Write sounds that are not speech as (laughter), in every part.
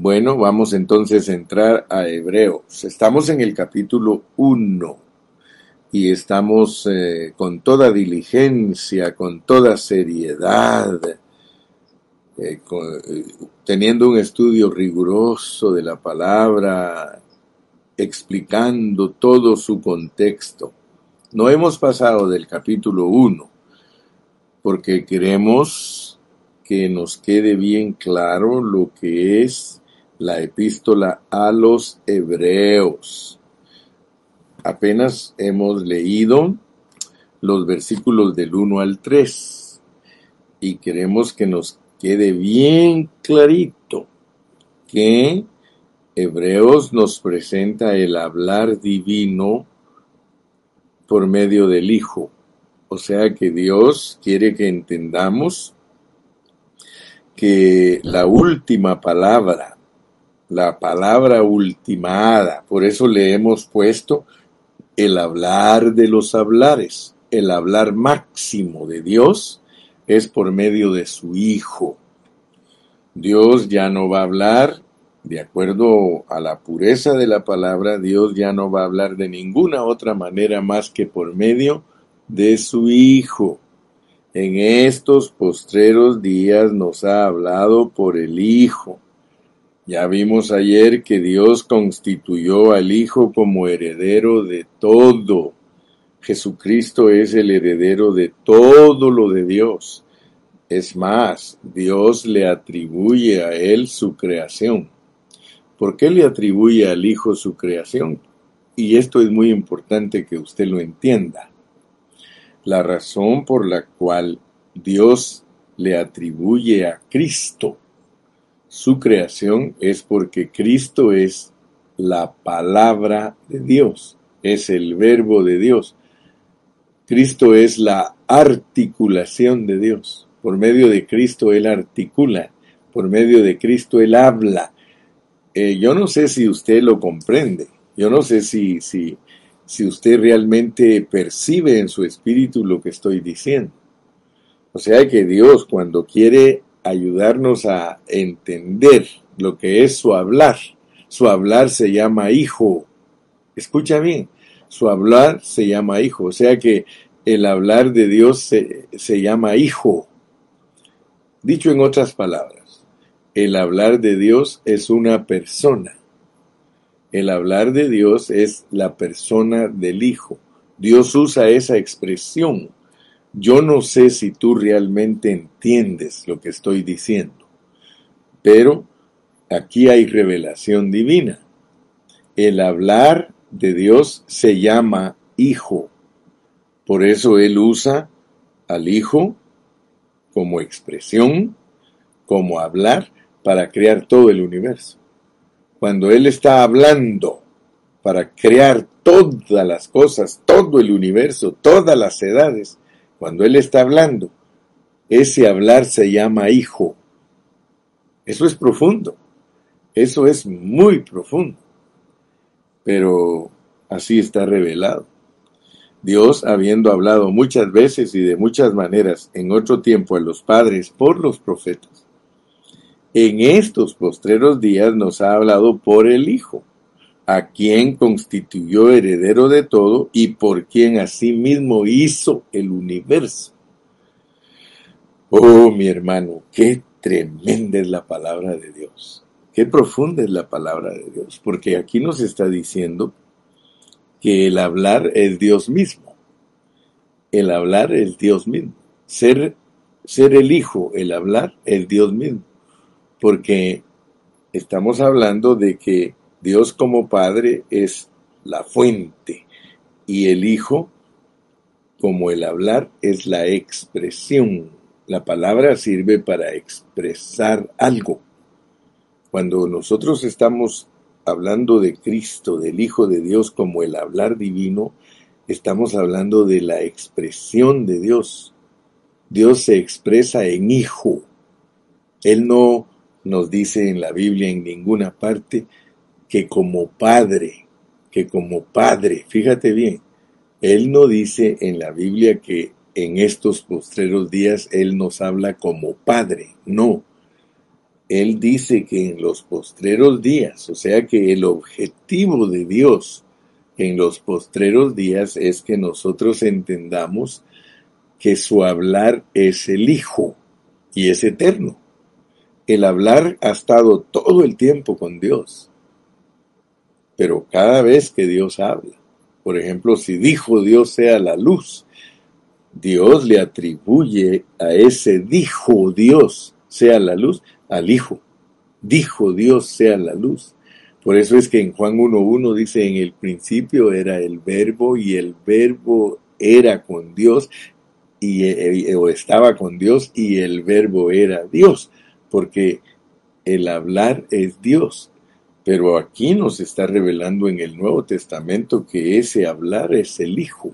Bueno, vamos entonces a entrar a Hebreos. Estamos en el capítulo 1 y estamos eh, con toda diligencia, con toda seriedad, eh, eh, teniendo un estudio riguroso de la palabra, explicando todo su contexto. No hemos pasado del capítulo 1 porque queremos que nos quede bien claro lo que es la epístola a los hebreos. Apenas hemos leído los versículos del 1 al 3 y queremos que nos quede bien clarito que Hebreos nos presenta el hablar divino por medio del Hijo. O sea que Dios quiere que entendamos que la última palabra la palabra ultimada. Por eso le hemos puesto el hablar de los hablares. El hablar máximo de Dios es por medio de su Hijo. Dios ya no va a hablar, de acuerdo a la pureza de la palabra, Dios ya no va a hablar de ninguna otra manera más que por medio de su Hijo. En estos postreros días nos ha hablado por el Hijo ya vimos ayer que Dios constituyó al Hijo como heredero de todo. Jesucristo es el heredero de todo lo de Dios. Es más, Dios le atribuye a él su creación. ¿Por qué le atribuye al Hijo su creación? Y esto es muy importante que usted lo entienda. La razón por la cual Dios le atribuye a Cristo su creación es porque Cristo es la palabra de Dios, es el verbo de Dios. Cristo es la articulación de Dios. Por medio de Cristo Él articula, por medio de Cristo Él habla. Eh, yo no sé si usted lo comprende, yo no sé si, si, si usted realmente percibe en su espíritu lo que estoy diciendo. O sea que Dios cuando quiere ayudarnos a entender lo que es su hablar. Su hablar se llama hijo. Escucha bien, su hablar se llama hijo. O sea que el hablar de Dios se, se llama hijo. Dicho en otras palabras, el hablar de Dios es una persona. El hablar de Dios es la persona del Hijo. Dios usa esa expresión yo no sé si tú realmente entiendes lo que estoy diciendo, pero aquí hay revelación divina. El hablar de Dios se llama hijo. Por eso Él usa al hijo como expresión, como hablar, para crear todo el universo. Cuando Él está hablando para crear todas las cosas, todo el universo, todas las edades, cuando Él está hablando, ese hablar se llama hijo. Eso es profundo. Eso es muy profundo. Pero así está revelado. Dios, habiendo hablado muchas veces y de muchas maneras en otro tiempo a los padres por los profetas, en estos postreros días nos ha hablado por el Hijo, a quien constituyó heredero de todo y por quien asimismo hizo el universo. Oh, mi hermano, qué tremenda es la palabra de Dios. Qué profunda es la palabra de Dios, porque aquí nos está diciendo que el hablar es Dios mismo. El hablar es Dios mismo. Ser, ser el Hijo, el hablar es Dios mismo. Porque estamos hablando de que Dios como Padre es la fuente y el Hijo, como el hablar, es la expresión. La palabra sirve para expresar algo. Cuando nosotros estamos hablando de Cristo, del Hijo de Dios, como el hablar divino, estamos hablando de la expresión de Dios. Dios se expresa en Hijo. Él no nos dice en la Biblia en ninguna parte que como padre, que como padre, fíjate bien, él no dice en la Biblia que en estos postreros días Él nos habla como Padre, no. Él dice que en los postreros días, o sea que el objetivo de Dios en los postreros días es que nosotros entendamos que su hablar es el Hijo y es eterno. El hablar ha estado todo el tiempo con Dios. Pero cada vez que Dios habla, por ejemplo, si dijo Dios sea la luz, Dios le atribuye a ese dijo Dios sea la luz al Hijo. Dijo Dios sea la luz. Por eso es que en Juan 1.1 dice, en el principio era el verbo y el verbo era con Dios y, eh, o estaba con Dios y el verbo era Dios, porque el hablar es Dios. Pero aquí nos está revelando en el Nuevo Testamento que ese hablar es el Hijo.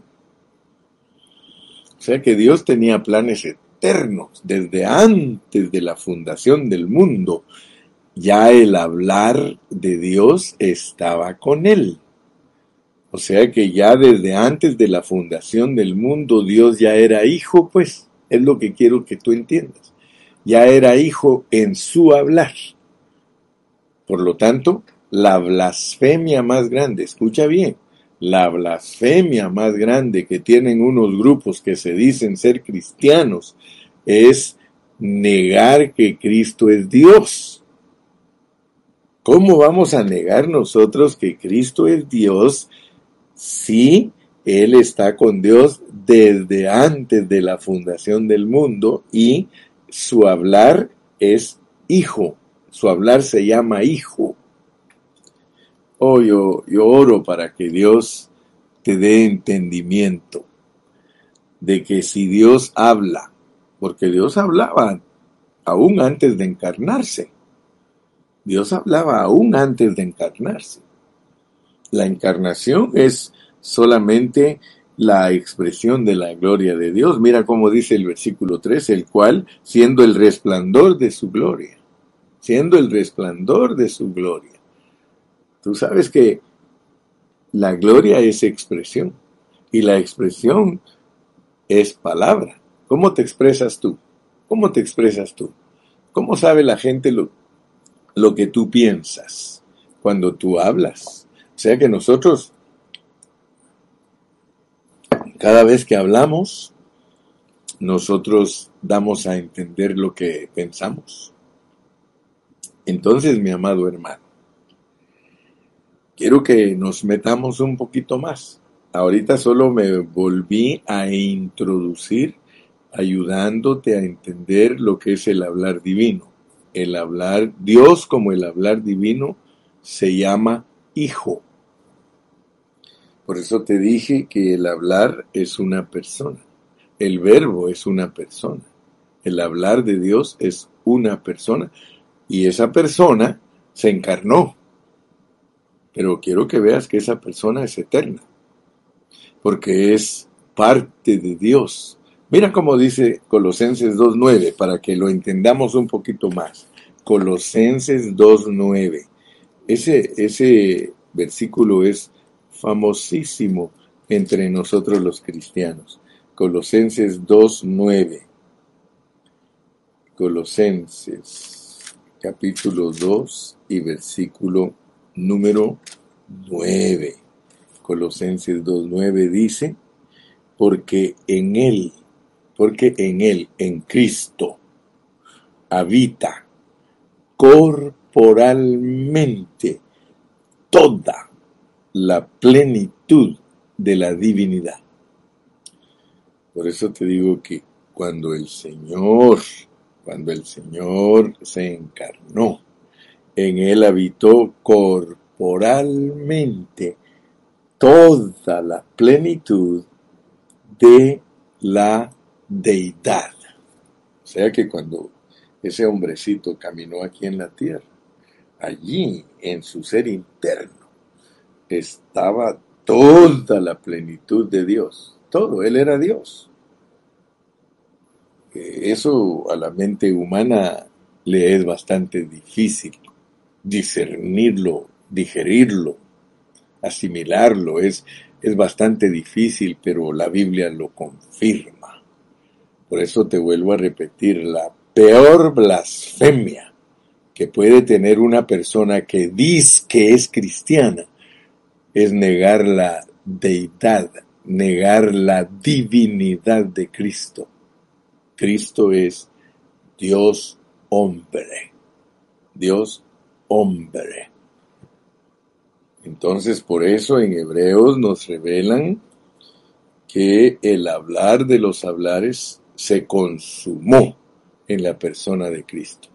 O sea que Dios tenía planes eternos desde antes de la fundación del mundo ya el hablar de Dios estaba con él. O sea que ya desde antes de la fundación del mundo Dios ya era hijo, pues es lo que quiero que tú entiendas. Ya era hijo en su hablar. Por lo tanto, la blasfemia más grande, escucha bien, la blasfemia más grande que tienen unos grupos que se dicen ser cristianos es negar que Cristo es Dios. ¿Cómo vamos a negar nosotros que Cristo es Dios si Él está con Dios desde antes de la fundación del mundo y su hablar es hijo? Su hablar se llama hijo. Oh, yo, oro para que Dios te dé entendimiento de que si Dios habla, porque Dios hablaba aún antes de encarnarse, Dios hablaba aún antes de encarnarse. La encarnación es solamente la expresión de la gloria de Dios. Mira cómo dice el versículo 3, el cual, siendo el resplandor de su gloria, siendo el resplandor de su gloria. Tú sabes que la gloria es expresión y la expresión es palabra. ¿Cómo te expresas tú? ¿Cómo te expresas tú? ¿Cómo sabe la gente lo, lo que tú piensas cuando tú hablas. O sea que nosotros, cada vez que hablamos, nosotros damos a entender lo que pensamos. Entonces, mi amado hermano, quiero que nos metamos un poquito más. Ahorita solo me volví a introducir ayudándote a entender lo que es el hablar divino el hablar, Dios como el hablar divino, se llama hijo. Por eso te dije que el hablar es una persona, el verbo es una persona, el hablar de Dios es una persona y esa persona se encarnó. Pero quiero que veas que esa persona es eterna, porque es parte de Dios, Mira cómo dice Colosenses 2.9, para que lo entendamos un poquito más. Colosenses 2.9. Ese, ese versículo es famosísimo entre nosotros los cristianos. Colosenses 2.9. Colosenses capítulo 2 y versículo número 9. Colosenses 2.9 dice, porque en él porque en Él, en Cristo, habita corporalmente toda la plenitud de la divinidad. Por eso te digo que cuando el Señor, cuando el Señor se encarnó, en Él habitó corporalmente toda la plenitud de la deidad. O sea que cuando ese hombrecito caminó aquí en la tierra, allí en su ser interno estaba toda la plenitud de Dios. Todo, Él era Dios. Eso a la mente humana le es bastante difícil discernirlo, digerirlo, asimilarlo. Es, es bastante difícil, pero la Biblia lo confirma. Por eso te vuelvo a repetir, la peor blasfemia que puede tener una persona que dice que es cristiana es negar la deidad, negar la divinidad de Cristo. Cristo es Dios hombre, Dios hombre. Entonces, por eso en Hebreos nos revelan que el hablar de los hablares se consumó en la persona de Cristo.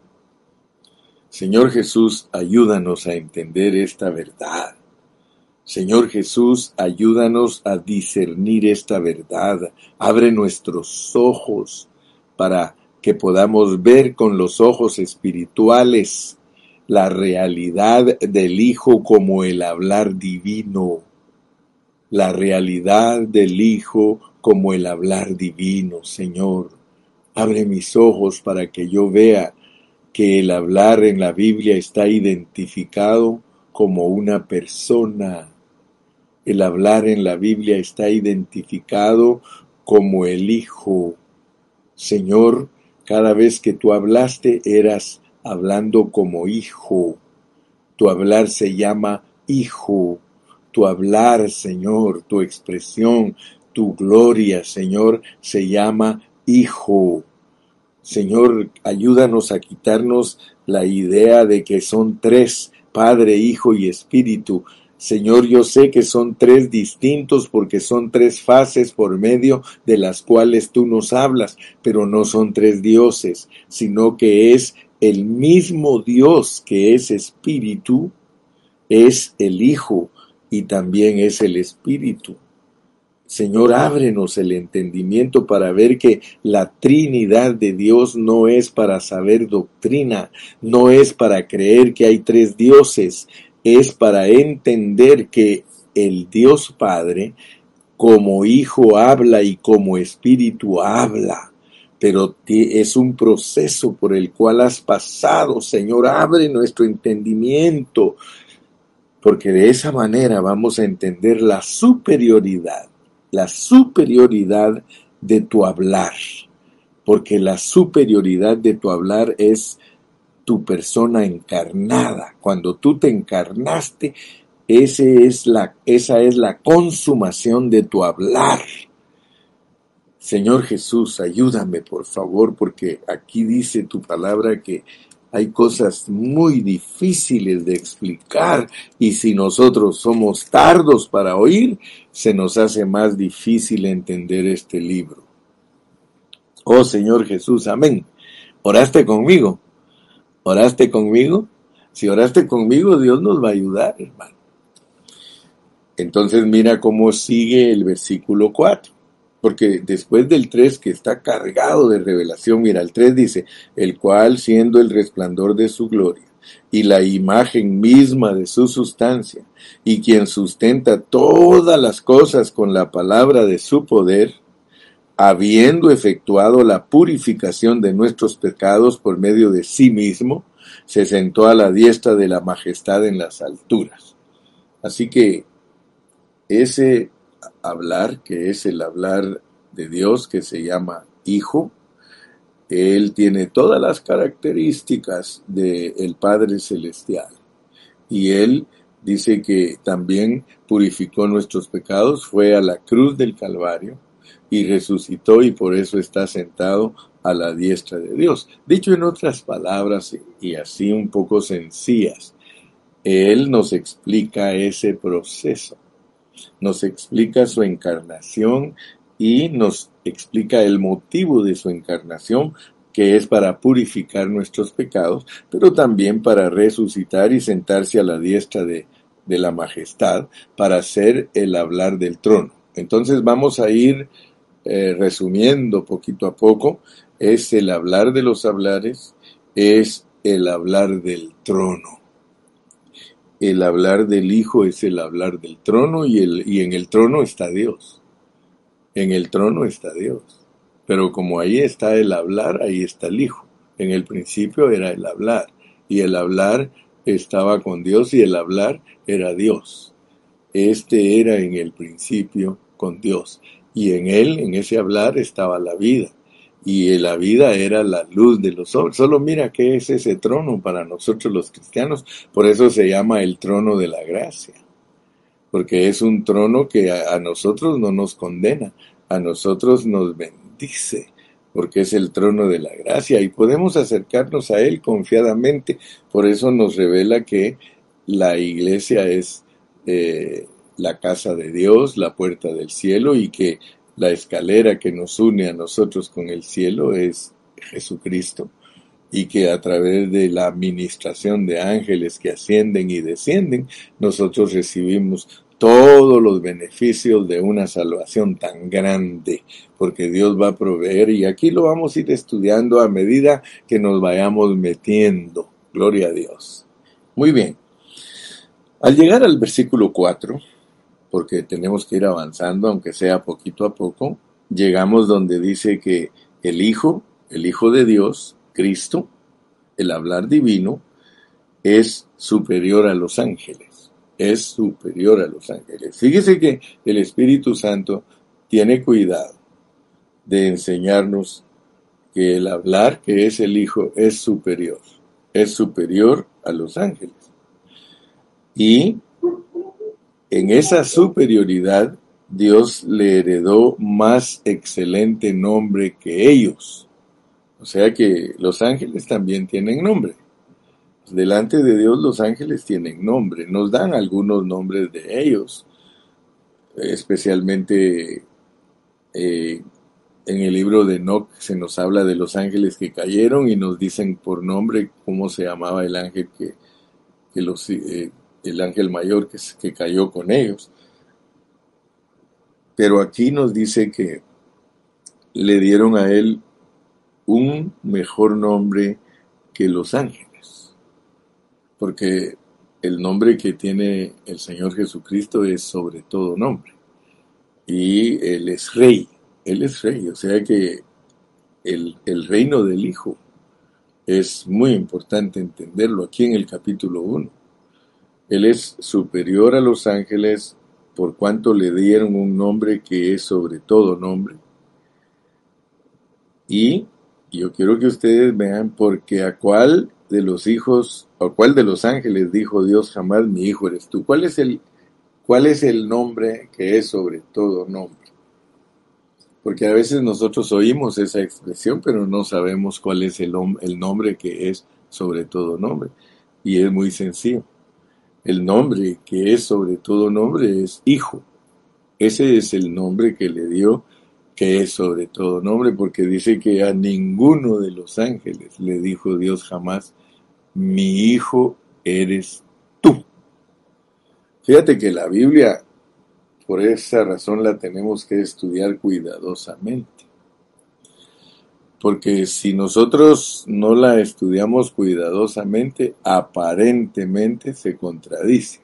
Señor Jesús, ayúdanos a entender esta verdad. Señor Jesús, ayúdanos a discernir esta verdad. Abre nuestros ojos para que podamos ver con los ojos espirituales la realidad del Hijo como el hablar divino. La realidad del Hijo como el hablar divino, Señor. Abre mis ojos para que yo vea que el hablar en la Biblia está identificado como una persona. El hablar en la Biblia está identificado como el Hijo. Señor, cada vez que tú hablaste eras hablando como hijo. Tu hablar se llama hijo. Tu hablar, Señor, tu expresión, tu gloria, Señor, se llama hijo. Señor, ayúdanos a quitarnos la idea de que son tres, Padre, Hijo y Espíritu. Señor, yo sé que son tres distintos porque son tres fases por medio de las cuales tú nos hablas, pero no son tres dioses, sino que es el mismo Dios que es Espíritu, es el Hijo y también es el Espíritu. Señor, ábrenos el entendimiento para ver que la Trinidad de Dios no es para saber doctrina, no es para creer que hay tres dioses, es para entender que el Dios Padre como Hijo habla y como Espíritu habla. Pero es un proceso por el cual has pasado, Señor, abre nuestro entendimiento, porque de esa manera vamos a entender la superioridad la superioridad de tu hablar, porque la superioridad de tu hablar es tu persona encarnada. Cuando tú te encarnaste, es la, esa es la consumación de tu hablar. Señor Jesús, ayúdame por favor, porque aquí dice tu palabra que hay cosas muy difíciles de explicar y si nosotros somos tardos para oír, se nos hace más difícil entender este libro. Oh Señor Jesús, amén. ¿Oraste conmigo? ¿Oraste conmigo? Si oraste conmigo, Dios nos va a ayudar, hermano. Entonces mira cómo sigue el versículo 4 porque después del 3 que está cargado de revelación, mira, el 3 dice, el cual siendo el resplandor de su gloria y la imagen misma de su sustancia, y quien sustenta todas las cosas con la palabra de su poder, habiendo efectuado la purificación de nuestros pecados por medio de sí mismo, se sentó a la diestra de la majestad en las alturas. Así que ese hablar, que es el hablar de Dios, que se llama Hijo. Él tiene todas las características del Padre Celestial. Y Él dice que también purificó nuestros pecados, fue a la cruz del Calvario y resucitó y por eso está sentado a la diestra de Dios. Dicho en otras palabras y así un poco sencillas, Él nos explica ese proceso nos explica su encarnación y nos explica el motivo de su encarnación, que es para purificar nuestros pecados, pero también para resucitar y sentarse a la diestra de, la majestad, para hacer el hablar del trono. Entonces vamos a ir eh, resumiendo poquito a poco, es el hablar de los hablares, es el hablar del trono el hablar del Hijo es el hablar del trono y, el, y en el trono está Dios. En el trono está Dios. Pero como ahí está el hablar, ahí está el Hijo. En el principio era el hablar y el hablar estaba con Dios y el hablar era Dios. Este era en el principio con Dios y en él, en ese hablar, estaba la vida y la vida era la luz de los hombres. Solo mira qué es ese trono para nosotros los cristianos. Por eso se llama el trono de la gracia. Porque es un trono que a, nosotros no nos condena, a nosotros nos bendice, porque es el trono de la gracia y podemos acercarnos a Él confiadamente. Por eso nos revela que la iglesia es eh, la casa de Dios, la puerta del cielo y que la escalera que nos une a nosotros con el cielo es Jesucristo y que a través de la administración de ángeles que ascienden y descienden, nosotros recibimos todos los beneficios de una salvación tan grande, porque Dios va a proveer y aquí lo vamos a ir estudiando a medida que nos vayamos metiendo. Gloria a Dios. Muy bien. Al llegar al versículo 4, porque tenemos que ir avanzando, aunque sea poquito a poco, llegamos donde dice que el Hijo, el Hijo de Dios, Cristo, el hablar divino, es superior a los ángeles, es superior a los ángeles. Fíjese que el Espíritu Santo tiene cuidado de enseñarnos que el hablar, que es el Hijo, es superior, es superior a los ángeles. Y en esa superioridad, Dios le heredó más excelente nombre que ellos. O sea que los ángeles también tienen nombre. Delante de Dios los ángeles tienen nombre. Nos dan algunos nombres de ellos. Especialmente eh, en el libro de Enoch se nos habla de los ángeles que cayeron y nos dicen por nombre cómo se llamaba el ángel que, los, eh, el ángel mayor que, que cayó con ellos. Pero aquí nos dice que le dieron a él un mejor nombre que los ángeles, porque el nombre que tiene el Señor Jesucristo es sobre todo nombre, y Él es rey, Él es rey, o sea que el, el reino del Hijo es muy importante entenderlo aquí en el capítulo 1. Él es superior a los ángeles por cuanto le dieron un nombre que es sobre todo nombre. Y yo quiero que ustedes vean porque a cuál de los hijos, a cuál de los ángeles dijo Dios jamás mi hijo eres tú. ¿Cuál es el, cuál es el nombre que es sobre todo nombre? Porque a veces nosotros oímos esa expresión, pero no sabemos cuál es el, el nombre que es sobre todo nombre. Y es muy sencillo. El nombre que es sobre todo nombre es Hijo. Ese es el nombre que le dio, que es sobre todo nombre, porque dice que a ninguno de los ángeles le dijo Dios jamás, mi Hijo eres tú. Fíjate que la Biblia, por esa razón la tenemos que estudiar cuidadosamente porque si nosotros no la estudiamos cuidadosamente, aparentemente se contradice.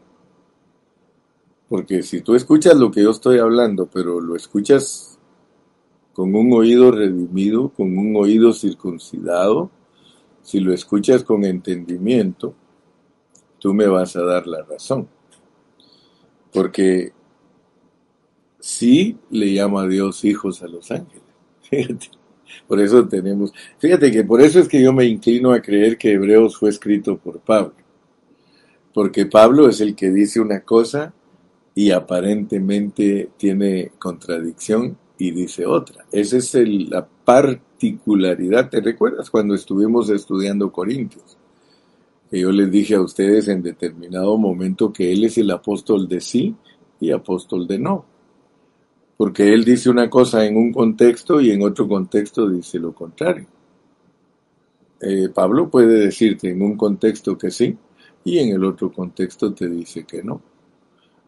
Porque si tú escuchas lo que yo estoy hablando, pero lo escuchas con un oído redimido, con un oído circuncidado, si lo escuchas con entendimiento, tú me vas a dar la razón. Porque sí le llama a Dios hijos a los ángeles. (laughs) Por eso tenemos, fíjate que por eso es que yo me inclino a creer que Hebreos fue escrito por Pablo. Porque Pablo es el que dice una cosa y aparentemente tiene contradicción y dice otra. Esa es la particularidad. ¿Te recuerdas cuando estuvimos estudiando Corintios? Que yo les dije a ustedes en determinado momento que él es el apóstol de sí y apóstol de no porque él dice una cosa en un contexto y en otro contexto dice lo contrario. Eh, Pablo puede decirte en un contexto que sí y en el otro contexto te dice que no.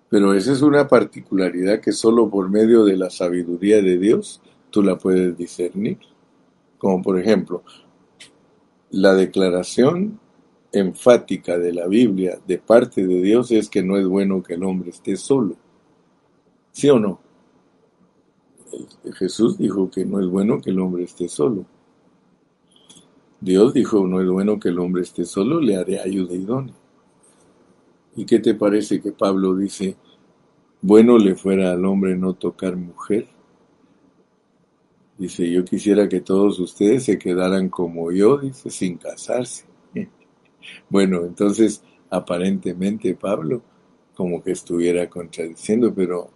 Pero esa es una particularidad que solo por medio de la sabiduría de Dios tú la puedes discernir. Como por ejemplo, la declaración enfática de la Biblia de parte de Dios es que no es bueno que el hombre esté solo. ¿Sí o no? Jesús dijo que no es bueno que el hombre esté solo. Dios dijo, no es bueno que el hombre esté solo, le haré ayuda idónea. ¿Y qué te parece que Pablo dice, bueno le fuera al hombre no tocar mujer? Dice, yo quisiera que todos ustedes se quedaran como yo, dice, sin casarse. (laughs) Bueno, entonces aparentemente Pablo como que estuviera contradiciendo, pero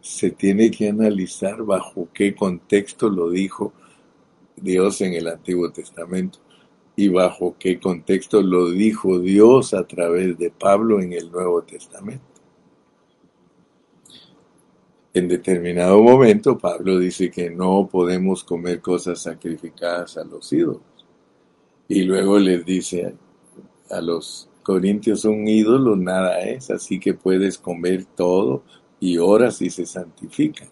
se tiene que analizar bajo qué contexto lo dijo Dios en el Antiguo Testamento y bajo qué contexto lo dijo Dios a través de Pablo en el Nuevo Testamento. En determinado momento Pablo dice que no podemos comer cosas sacrificadas a los ídolos. Y luego les dice a los corintios un ídolo nada es, así que puedes comer todo y horas y se santifican.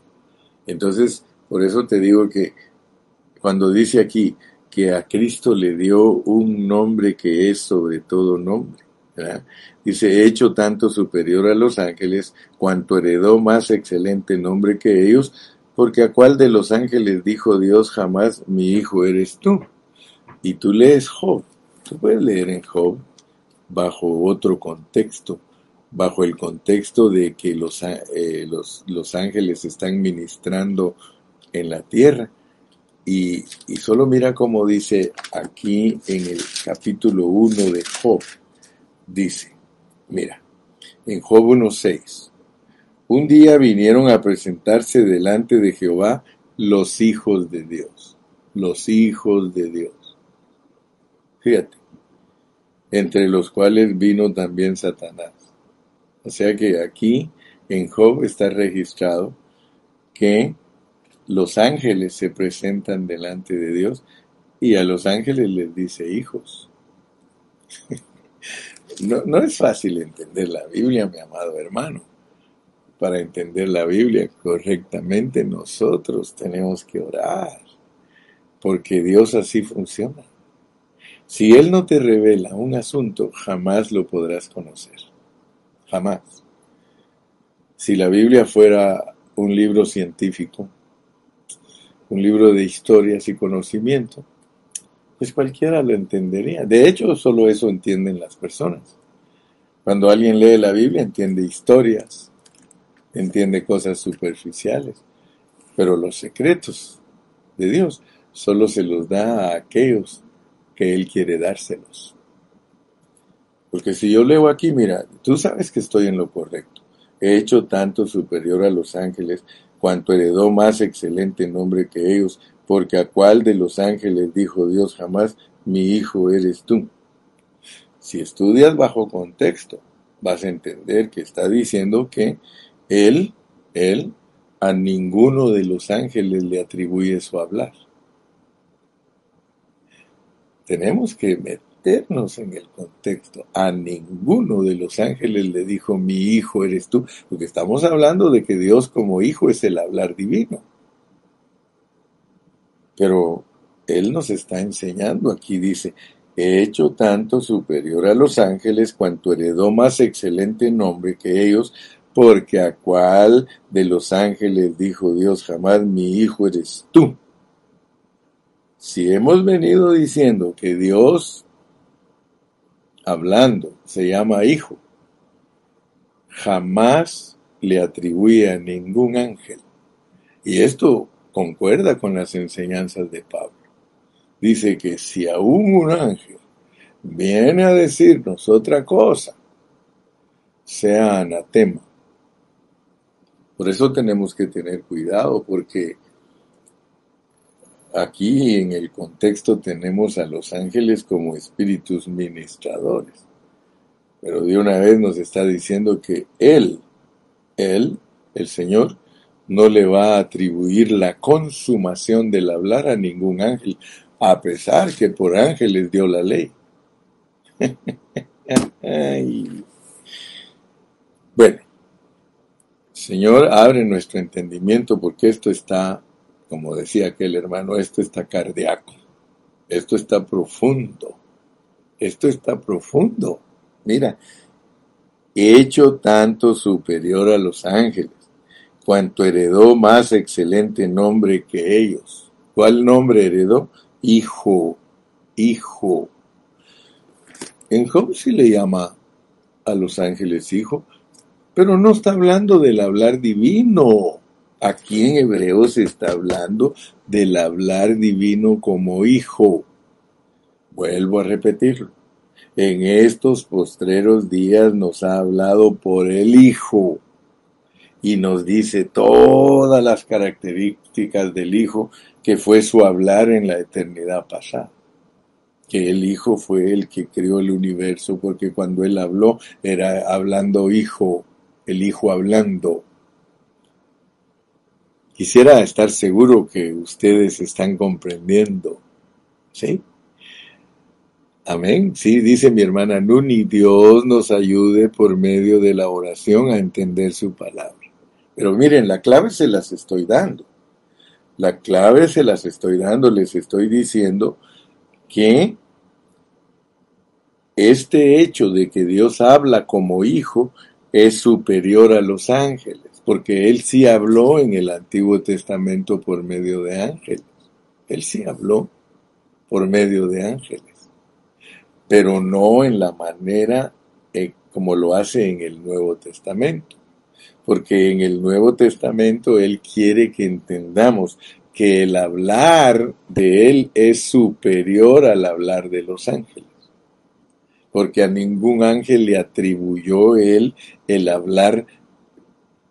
Entonces, por eso te digo que cuando dice aquí que a Cristo le dio un nombre que es sobre todo nombre, dice, hecho tanto superior a los ángeles, cuanto heredó más excelente nombre que ellos, porque a cuál de los ángeles dijo Dios jamás, mi hijo eres tú. Y tú lees Job, tú puedes leer en Job bajo otro contexto, bajo el contexto de que los, eh, los, los ángeles están ministrando en la tierra. Y, y, solo mira cómo dice aquí en el capítulo 1 de Job. Dice, mira, en Job 1.6, un día vinieron a presentarse delante de Jehová los hijos de Dios, los hijos de Dios. Fíjate, entre los cuales vino también Satanás. O sea que aquí en Job está registrado que los ángeles se presentan delante de Dios y a los ángeles les dice hijos. (laughs) No, no es fácil entender la Biblia, mi amado hermano. Para entender la Biblia correctamente nosotros tenemos que orar, porque Dios así funciona. Si Él no te revela un asunto, jamás lo podrás conocer. Jamás. Si la Biblia fuera un libro científico, un libro de historias y conocimiento, pues cualquiera lo entendería. De hecho, solo eso entienden las personas. Cuando alguien lee la Biblia, entiende historias, entiende cosas superficiales, pero los secretos de Dios solo se los da a aquellos que Él quiere dárselos. Porque si yo leo aquí, mira, tú sabes que estoy en lo correcto. He hecho tanto superior a los ángeles, cuanto heredó más excelente nombre que ellos, porque a cuál de los ángeles dijo Dios jamás, mi hijo eres tú. Si estudias bajo contexto, vas a entender que está diciendo que él, él, a ninguno de los ángeles le atribuye su hablar. Tenemos que en el contexto. A ninguno de los ángeles le dijo, mi hijo eres tú, porque estamos hablando de que Dios como hijo es el hablar divino. Pero Él nos está enseñando, aquí dice, he hecho tanto superior a los ángeles cuanto heredó más excelente nombre que ellos, porque a cuál de los ángeles dijo Dios jamás, mi hijo eres tú. Si hemos venido diciendo que Dios, hablando, se llama hijo, jamás le atribuye a ningún ángel. Y esto concuerda con las enseñanzas de Pablo. Dice que si aún un ángel viene a decirnos otra cosa, sea anatema. Por eso tenemos que tener cuidado, porque aquí en el contexto tenemos a los ángeles como espíritus ministradores. Pero de una vez nos está diciendo que Él, Él, el Señor, no le va a atribuir la consumación del hablar a ningún ángel, a pesar que por ángeles dio la ley. (laughs) bueno, Señor, abre nuestro entendimiento porque esto está, como decía aquel hermano, esto está cardíaco, esto está profundo, esto está profundo. Mira, hecho tanto superior a los ángeles cuanto heredó más excelente nombre que ellos. ¿Cuál nombre heredó? Hijo, hijo. En Job sí le llama a los ángeles hijo, pero no está hablando del hablar divino. Aquí en Hebreos se está hablando del hablar divino como hijo. Vuelvo a repetirlo. En estos postreros días nos ha hablado por el Hijo y nos dice todas las características del Hijo que fue su hablar en la eternidad pasada. Que el Hijo fue el que creó el universo, porque cuando Él habló era hablando Hijo, el Hijo hablando. Quisiera estar seguro que ustedes están comprendiendo. ¿Sí? Amén. Sí, dice mi hermana Nuni, Dios nos ayude por medio de la oración a entender su palabra. Pero miren, la clave se las estoy dando. La clave se las estoy dando, les estoy diciendo que este hecho de que Dios habla como hijo es superior a los ángeles, porque Él sí habló en el Antiguo Testamento por medio de ángeles. Él sí habló por medio de ángeles, pero no en la manera eh, como lo hace en el Nuevo Testamento porque en el Nuevo Testamento Él quiere que entendamos que el hablar de Él es superior al hablar de los ángeles, porque a ningún ángel le atribuyó Él el hablar,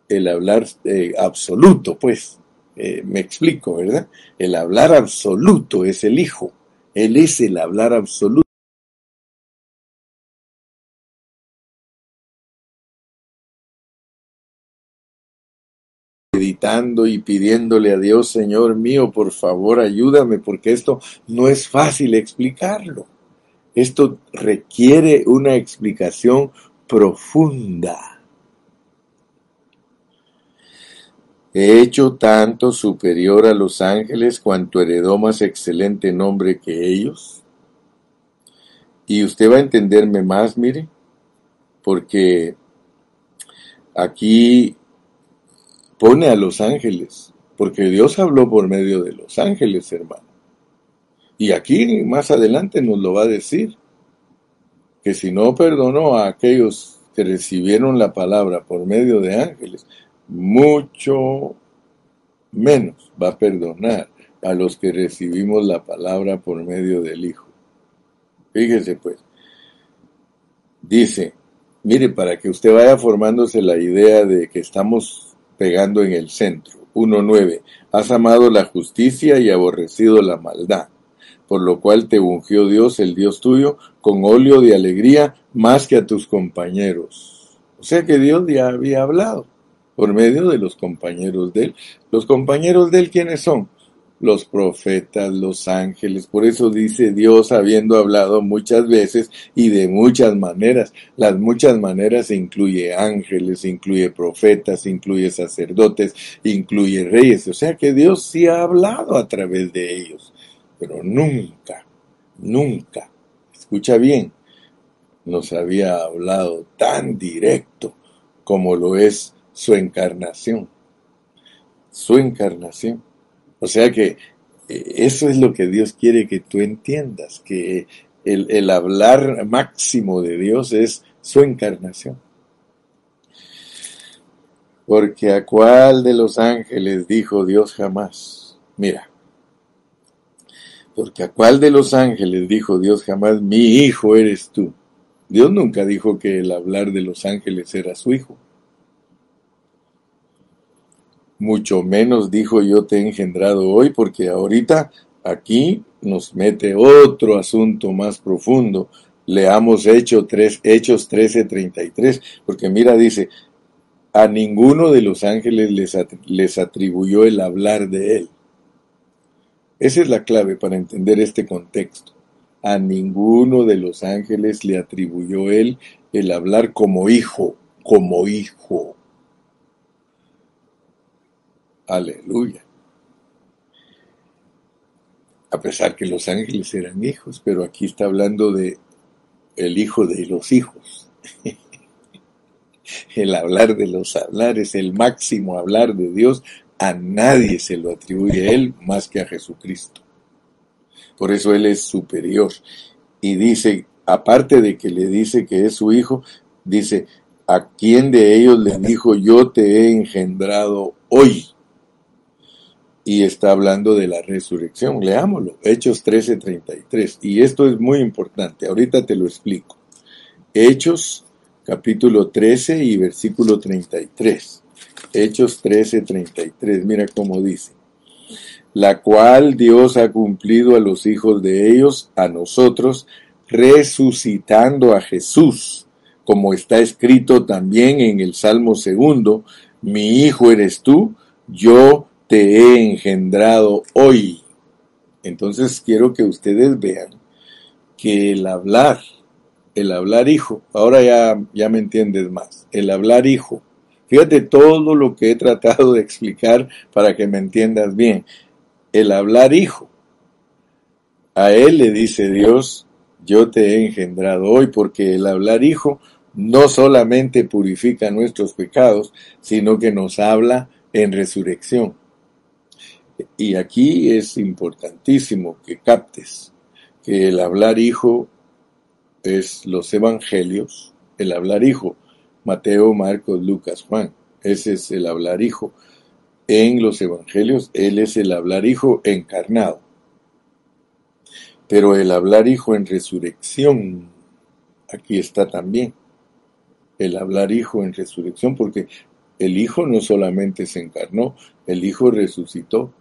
el hablar eh, absoluto, pues, eh, me explico, ¿verdad? El hablar absoluto es el Hijo, Él es el hablar absoluto. meditando y pidiéndole a Dios, Señor mío, por favor, ayúdame, porque esto no es fácil explicarlo. Esto requiere una explicación profunda. He hecho tanto superior a los ángeles cuanto heredó más excelente nombre que ellos. Y usted va a entenderme más, mire, porque aquí pone a los ángeles, porque Dios habló por medio de los ángeles, hermano. Y aquí más adelante nos lo va a decir, que si no perdonó a aquellos que recibieron la palabra por medio de ángeles, mucho menos va a perdonar a los que recibimos la palabra por medio del Hijo. Fíjese pues, dice, mire, para que usted vaya formándose la idea de que estamos pegando en el centro. 1.9. Has amado la justicia y aborrecido la maldad, por lo cual te ungió Dios, el Dios tuyo, con óleo de alegría más que a tus compañeros. O sea que Dios ya había hablado por medio de los compañeros de él. ¿Los compañeros de él quiénes son? los profetas, los ángeles. Por eso dice Dios habiendo hablado muchas veces y de muchas maneras. Las muchas maneras incluye ángeles, incluye profetas, incluye sacerdotes, incluye reyes. O sea que Dios sí ha hablado a través de ellos. Pero nunca, nunca, escucha bien, nos había hablado tan directo como lo es su encarnación. Su encarnación. O sea que eh, eso es lo que Dios quiere que tú entiendas, que el, el hablar máximo de Dios es su encarnación. Porque a cuál de los ángeles dijo Dios jamás, mira, porque a cuál de los ángeles dijo Dios jamás, mi hijo eres tú. Dios nunca dijo que el hablar de los ángeles era su hijo mucho menos dijo yo te he engendrado hoy, porque ahorita aquí nos mete otro asunto más profundo. Leamos Hechos, 3, Hechos 13:33, porque mira, dice, a ninguno de los ángeles les, les atribuyó el hablar de él. Esa es la clave para entender este contexto. A ninguno de los ángeles le atribuyó él el hablar como hijo, como hijo. Aleluya. A pesar que los ángeles eran hijos, pero aquí está hablando de el hijo de los hijos. (laughs) el hablar de los hablares, el máximo hablar de Dios, a nadie se lo atribuye a él más que a Jesucristo. Por eso él es superior. Y dice, aparte de que le dice que es su hijo, dice, ¿a quién de ellos le dijo yo te he engendrado hoy? Y está hablando de la resurrección. Leámoslo, Hechos 13:33. Y esto es muy importante, ahorita te lo explico. Hechos capítulo 13 y versículo 33. Hechos 13:33, mira cómo dice. La cual Dios ha cumplido a los hijos de ellos, a nosotros, resucitando a Jesús, como está escrito también en el Salmo segundo, mi hijo eres tú, yo te he engendrado hoy. Entonces quiero que ustedes vean que el hablar, el hablar hijo, ahora ya, ya me entiendes más, el hablar hijo, fíjate todo lo que he tratado de explicar para que me entiendas bien, el hablar hijo, a él le dice Dios, yo te he engendrado hoy, porque el hablar hijo no solamente purifica nuestros pecados, sino que nos habla en resurrección. Y aquí es importantísimo que captes que el hablar hijo es los evangelios, el hablar hijo, Mateo, Marcos, Lucas, Juan, ese es el hablar hijo. En los evangelios, él es el hablar hijo encarnado. Pero el hablar hijo en resurrección, aquí está también. El hablar hijo en resurrección, porque el hijo no solamente se encarnó, el hijo resucitó.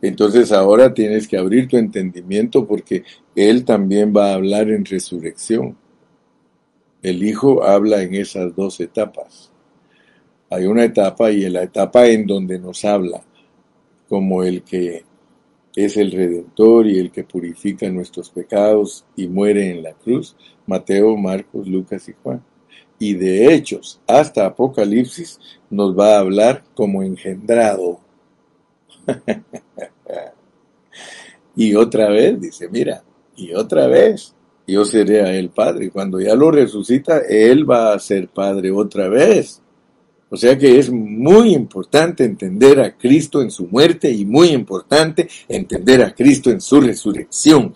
Entonces ahora tienes que abrir tu entendimiento porque Él también va a hablar en resurrección. El Hijo habla en esas dos etapas. Hay una etapa y en la etapa en donde nos habla como el que es el Redentor y el que purifica nuestros pecados y muere en la cruz, Mateo, Marcos, Lucas y Juan. Y de hechos hasta Apocalipsis nos va a hablar como engendrado. (laughs) y otra vez dice, mira, y otra vez, yo seré a él padre. Cuando ya lo resucita, él va a ser padre otra vez. O sea que es muy importante entender a Cristo en su muerte y muy importante entender a Cristo en su resurrección.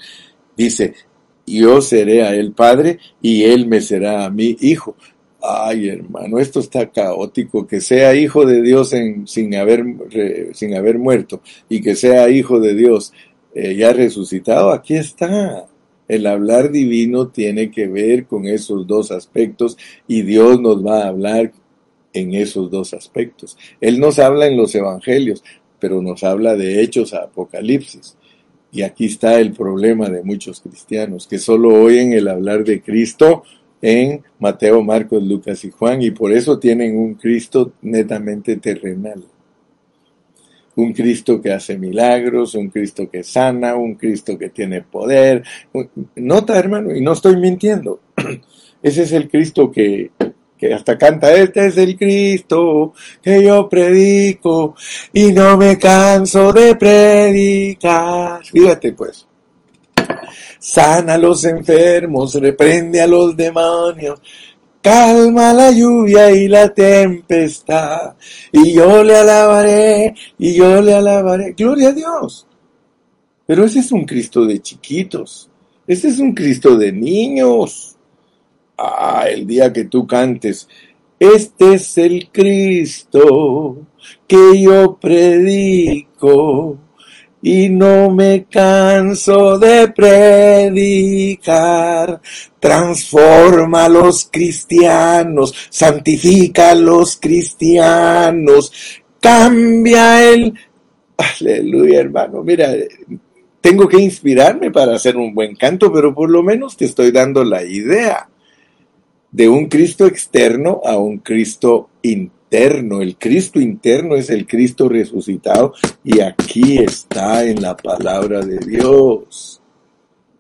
Dice, yo seré a él padre y él me será a mí hijo. Ay, hermano, esto está caótico, que sea hijo de Dios en, sin, haber, sin haber muerto y que sea hijo de Dios eh, ya resucitado, aquí está. El hablar divino tiene que ver con esos dos aspectos y Dios nos va a hablar en esos dos aspectos. Él nos habla en los evangelios, pero nos habla de hechos a Apocalipsis. Y aquí está el problema de muchos cristianos, que solo oyen el hablar de Cristo en Mateo, Marcos, Lucas y Juan, y por eso tienen un Cristo netamente terrenal. Un Cristo que hace milagros, un Cristo que sana, un Cristo que tiene poder. Nota, hermano, y no estoy mintiendo. (clears throat) Ese es el Cristo que, que hasta canta, este es el Cristo que yo predico y no me canso de predicar. Fíjate pues sana a los enfermos, reprende a los demonios, calma la lluvia y la tempestad, y yo le alabaré, y yo le alabaré. Gloria a Dios. Pero ese es un Cristo de chiquitos, ese es un Cristo de niños. Ah, el día que tú cantes, este es el Cristo que yo predico y no me canso de predicar. Transforma a los cristianos, santifica a los cristianos, cambia el... Aleluya, hermano. Mira, tengo que inspirarme para hacer un buen canto, pero por lo menos te estoy dando la idea de un Cristo externo a un Cristo interno el Cristo interno es el Cristo resucitado y aquí está en la palabra de Dios.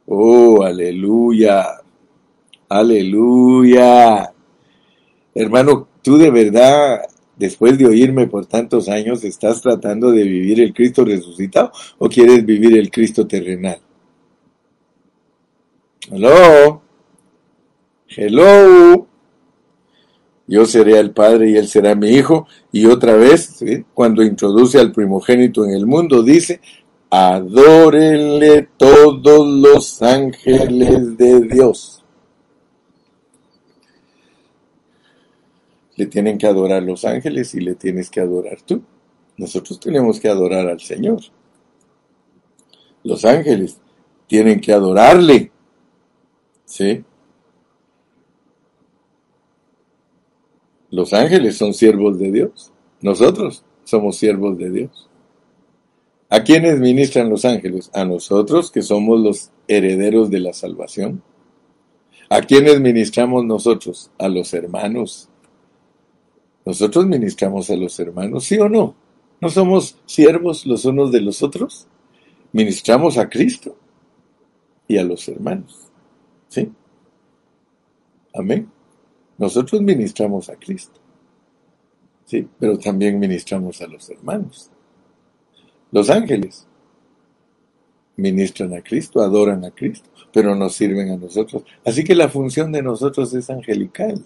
Oh, aleluya, aleluya. Hermano, tú de verdad, después de oírme por tantos años, estás tratando de vivir el Cristo resucitado o quieres vivir el Cristo terrenal? Hello. Hello yo seré el Padre y Él será mi Hijo. Y otra vez, cuando introduce al primogénito en el mundo, dice, adórenle todos los ángeles de Dios. Le tienen que adorar los ángeles y le tienes que adorar tú. Nosotros tenemos que adorar al Señor. Los ángeles tienen que adorarle. ¿Sí? Los ángeles son siervos de Dios. Nosotros somos siervos de Dios. ¿A quiénes ministran los ángeles? A nosotros que somos los herederos de la salvación. ¿A quiénes ministramos nosotros? A los hermanos. Nosotros ministramos a los hermanos, ¿sí o no? ¿No somos siervos los unos de los otros? Ministramos a Cristo y a los hermanos. ¿Sí? Amén. Nosotros ministramos a Cristo. Sí, pero también ministramos a los hermanos. Los ángeles ministran a Cristo, adoran a Cristo, pero nos sirven a nosotros. Así que la función de nosotros es angelical.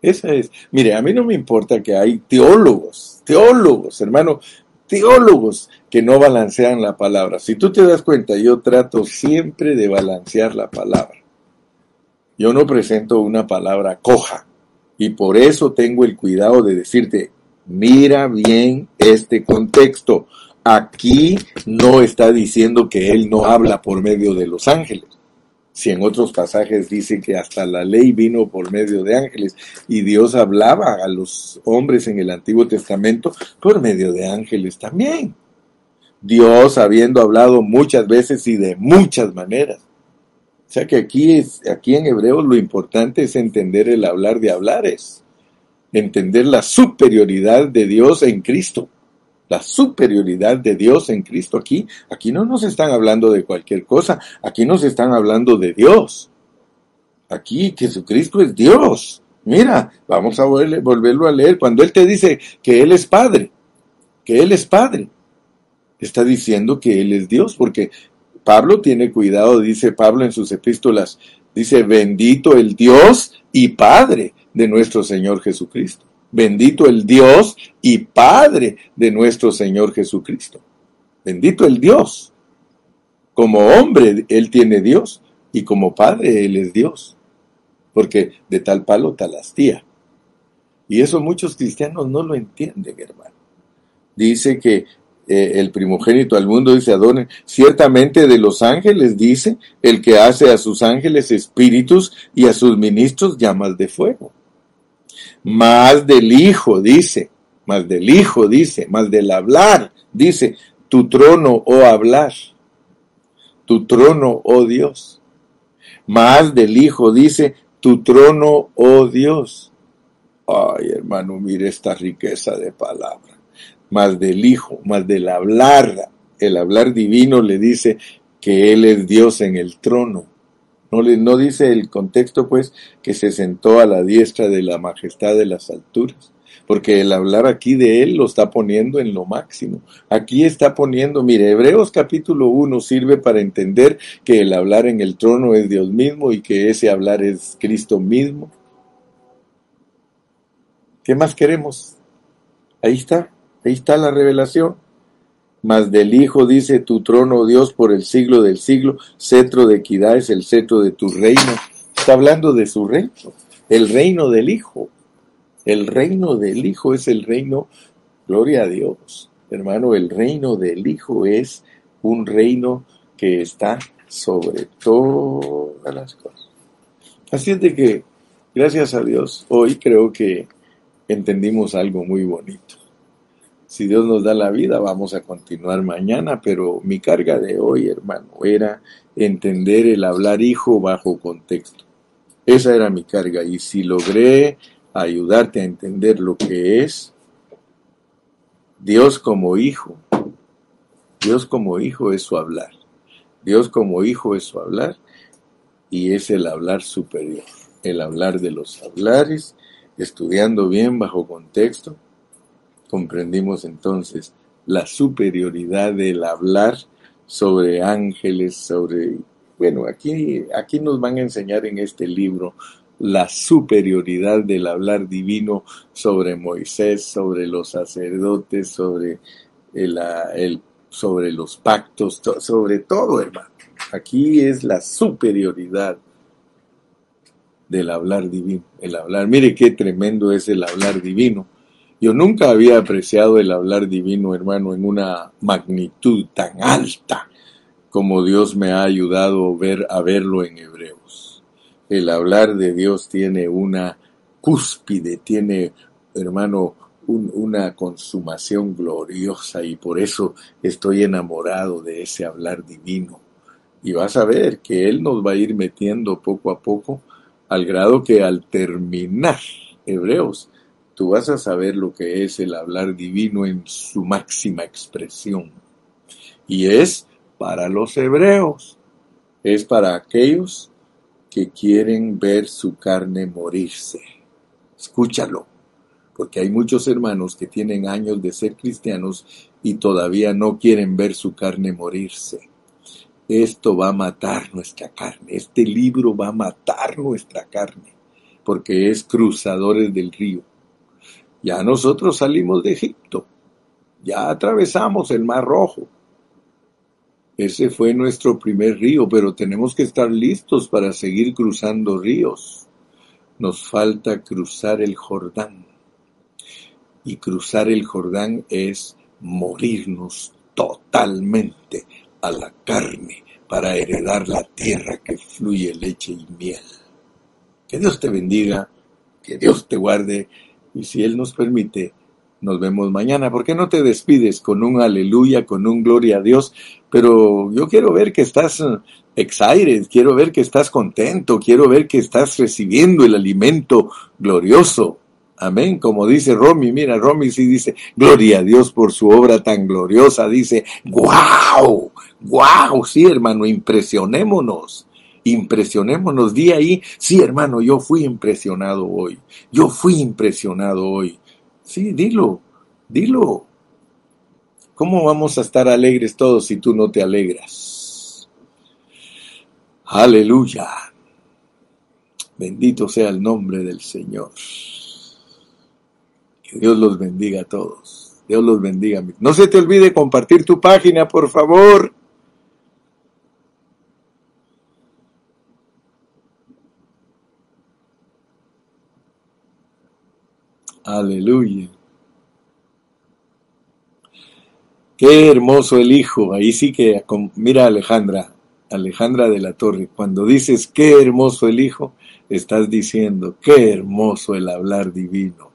Esa es. Mire, a mí no me importa que hay teólogos, teólogos, hermano, teólogos que no balancean la palabra. Si tú te das cuenta, yo trato siempre de balancear la palabra. Yo no presento una palabra coja y por eso tengo el cuidado de decirte, mira bien este contexto. Aquí no está diciendo que Él no habla por medio de los ángeles. Si en otros pasajes dice que hasta la ley vino por medio de ángeles y Dios hablaba a los hombres en el Antiguo Testamento por medio de ángeles también. Dios habiendo hablado muchas veces y de muchas maneras. O sea que aquí, es, aquí en Hebreos lo importante es entender el hablar de hablares, entender la superioridad de Dios en Cristo, la superioridad de Dios en Cristo aquí. Aquí no nos están hablando de cualquier cosa, aquí nos están hablando de Dios. Aquí Jesucristo es Dios. Mira, vamos a volverlo a leer. Cuando Él te dice que Él es Padre, que Él es Padre, está diciendo que Él es Dios, porque Pablo tiene cuidado, dice Pablo en sus epístolas, dice, bendito el Dios y Padre de nuestro Señor Jesucristo. Bendito el Dios y Padre de nuestro Señor Jesucristo. Bendito el Dios. Como hombre Él tiene Dios y como Padre Él es Dios. Porque de tal palo tal astía. Y eso muchos cristianos no lo entienden, hermano. Dice que eh, el primogénito al mundo, dice Adón, ciertamente de los ángeles, dice, el que hace a sus ángeles espíritus y a sus ministros llamas de fuego. Más del Hijo, dice, más del Hijo, dice, más del hablar, dice, tu trono, oh hablar, tu trono, oh Dios. Más del Hijo, dice, tu trono, oh Dios. Ay, hermano, mire esta riqueza de palabras más del Hijo, más del hablar. El hablar divino le dice que Él es Dios en el trono. No, le, no dice el contexto, pues, que se sentó a la diestra de la majestad de las alturas, porque el hablar aquí de Él lo está poniendo en lo máximo. Aquí está poniendo, mire, Hebreos capítulo 1 sirve para entender que el hablar en el trono es Dios mismo y que ese hablar es Cristo mismo. ¿Qué más queremos? Ahí está. Ahí está la revelación. Mas del Hijo dice tu trono, Dios, por el siglo del siglo, cetro de equidad es el cetro de tu reino. Está hablando de su reino, el reino del Hijo. El reino del Hijo es el reino, gloria a Dios. Hermano, el reino del Hijo es un reino que está sobre todas las cosas. Así es de que, gracias a Dios, hoy creo que entendimos algo muy bonito. Si Dios nos da la vida, vamos a continuar mañana, pero mi carga de hoy, hermano, era entender el hablar hijo bajo contexto. Esa era mi carga y si logré ayudarte a entender lo que es Dios como hijo, Dios como hijo es su hablar. Dios como hijo es su hablar y es el hablar superior, el hablar de los hablares, estudiando bien bajo contexto, Comprendimos entonces la superioridad del hablar sobre ángeles, sobre... Bueno, aquí, aquí nos van a enseñar en este libro la superioridad del hablar divino sobre Moisés, sobre los sacerdotes, sobre, el, el, sobre los pactos, sobre todo, hermano. Aquí es la superioridad del hablar divino. El hablar, mire qué tremendo es el hablar divino Yo nunca había apreciado el hablar divino, hermano, en una magnitud tan alta como Dios me ha ayudado a, ver, a verlo en Hebreos. El hablar de Dios tiene una cúspide, tiene, hermano, una consumación gloriosa y por eso estoy enamorado de ese hablar divino. Y vas a ver que Él nos va a ir metiendo poco a poco al grado que al terminar Hebreos tú vas a saber lo que es el hablar divino en su máxima expresión. Y es para los hebreos, es para aquellos que quieren ver su carne morirse. Escúchalo, porque hay muchos hermanos que tienen años de ser cristianos y todavía no quieren ver su carne morirse. Esto va a matar nuestra carne, este libro va a matar nuestra carne, porque es cruzadores del río ya nosotros salimos de Egipto, ya atravesamos el Mar Rojo. Ese fue nuestro primer río, pero tenemos que estar listos para seguir cruzando ríos. Nos falta cruzar el Jordán. Y cruzar el Jordán es morirnos totalmente a la carne para heredar la tierra que fluye leche y miel. Que Dios te bendiga, que Dios te guarde y si Él nos permite, nos vemos mañana. ¿Por qué no te despides con un aleluya, con un gloria a Dios? Pero yo quiero ver que estás eh, excited, quiero ver que estás contento, quiero ver que estás recibiendo el alimento glorioso. Amén, como dice Romy, mira, Romy sí dice, gloria a Dios por su obra tan gloriosa, dice, wow, wow, sí hermano, impresionémonos impresionémonos. Di ahí, sí hermano, yo fui impresionado hoy. Yo fui impresionado hoy. Sí, dilo, dilo. ¿Cómo vamos a estar alegres todos si tú no te alegras? Aleluya. Bendito sea el nombre del Señor. Que Dios los bendiga a todos. Dios los bendiga. No se te olvide compartir tu página, por favor. Aleluya. Qué hermoso el Hijo. Ahí sí que, mira Alejandra, Alejandra de la Torre, cuando dices qué hermoso el Hijo, estás diciendo qué hermoso el hablar divino.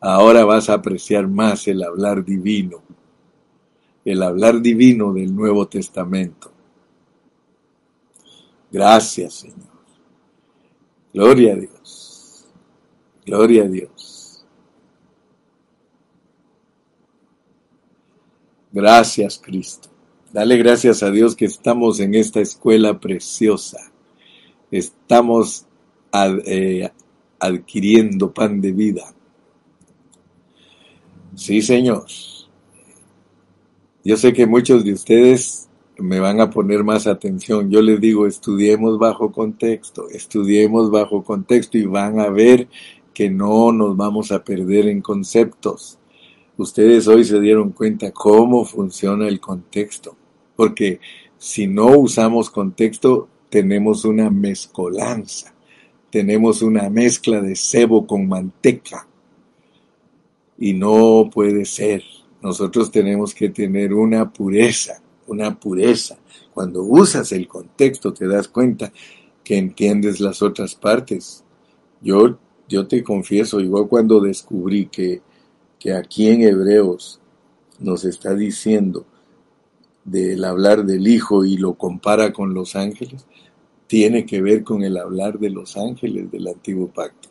Ahora vas a apreciar más el hablar divino, el hablar divino del Nuevo Testamento. Gracias, Señor. Gloria a Dios. Gloria a Dios. Gracias, Cristo. Dale gracias a Dios que estamos en esta escuela preciosa. Estamos eh, adquiriendo pan de vida. Sí, Señor. Yo sé que muchos de ustedes me van a poner más atención. Yo les digo, estudiemos bajo contexto, estudiemos bajo contexto y van a ver que no nos vamos a perder en conceptos. Ustedes hoy se dieron cuenta cómo funciona el contexto, porque si no usamos contexto tenemos una mezcolanza, tenemos una mezcla de cebo con manteca y no puede ser. Nosotros tenemos que tener una pureza, una pureza. Cuando usas el contexto te das cuenta que entiendes las otras partes. Yo yo te confieso, igual cuando descubrí que, que aquí en Hebreos nos está diciendo del hablar del Hijo y lo compara con los ángeles, tiene que ver con el hablar de los ángeles del antiguo pacto.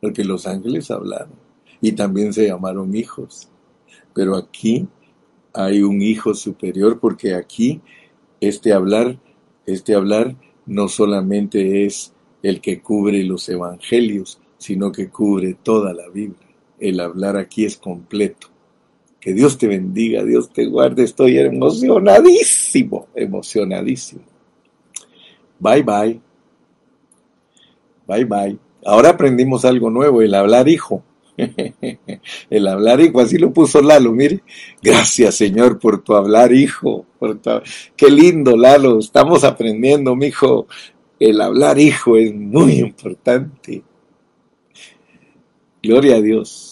Porque los ángeles hablaron y también se llamaron hijos. Pero aquí hay un hijo superior porque aquí este hablar, este hablar no solamente es el que cubre los evangelios, sino que cubre toda la Biblia. El hablar aquí es completo. Que Dios te bendiga, Dios te guarde. Estoy emocionadísimo, emocionadísimo. Bye bye. Bye bye. Ahora aprendimos algo nuevo, el hablar hijo. (laughs) el hablar hijo, así lo puso Lalo, mire. Gracias Señor por tu hablar hijo. Qué lindo Lalo, estamos aprendiendo, mi hijo. El hablar hijo es muy importante. Gloria a Dios.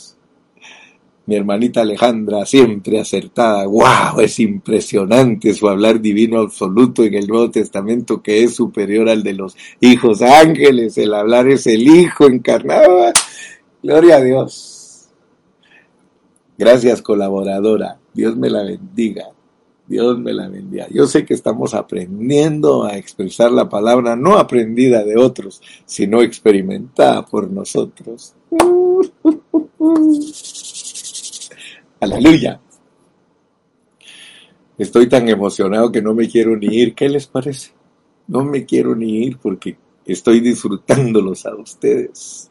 Mi hermanita Alejandra, siempre acertada. ¡Wow! Es impresionante su hablar divino absoluto en el Nuevo Testamento que es superior al de los hijos ángeles. El hablar es el Hijo encarnado. Gloria a Dios. Gracias, colaboradora. Dios me la bendiga. Dios me la bendiga. Yo sé que estamos aprendiendo a expresar la palabra no aprendida de otros, sino experimentada por nosotros. (laughs) (laughs) Aleluya. Estoy tan emocionado que no me quiero ni ir. ¿Qué les parece? No me quiero ni ir porque estoy disfrutándolos a ustedes.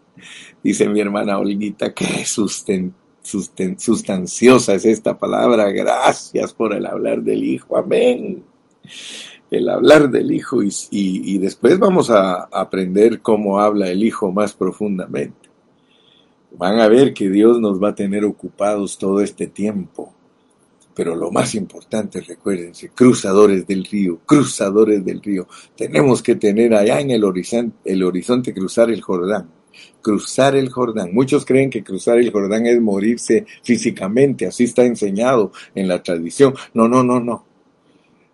Dice mi hermana Olguita, qué sustanciosa es esta palabra. Gracias por el hablar del Hijo. Amén. El hablar del Hijo y, y después vamos a aprender cómo habla el Hijo más profundamente van a ver que Dios nos va a tener ocupados todo este tiempo. Pero lo más importante, recuérdense, cruzadores del río, cruzadores del río. Tenemos que tener allá en el horizonte, el horizonte cruzar el Jordán. Cruzar el Jordán. Muchos creen que cruzar el Jordán es morirse físicamente, así está enseñado en la tradición. No, no, no, no.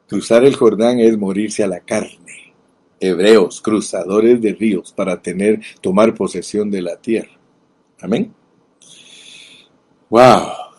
Cruzar el Jordán es morirse a la carne. Hebreos, cruzadores de ríos, para tener, tomar posesión de la tierra. Amén. Wow.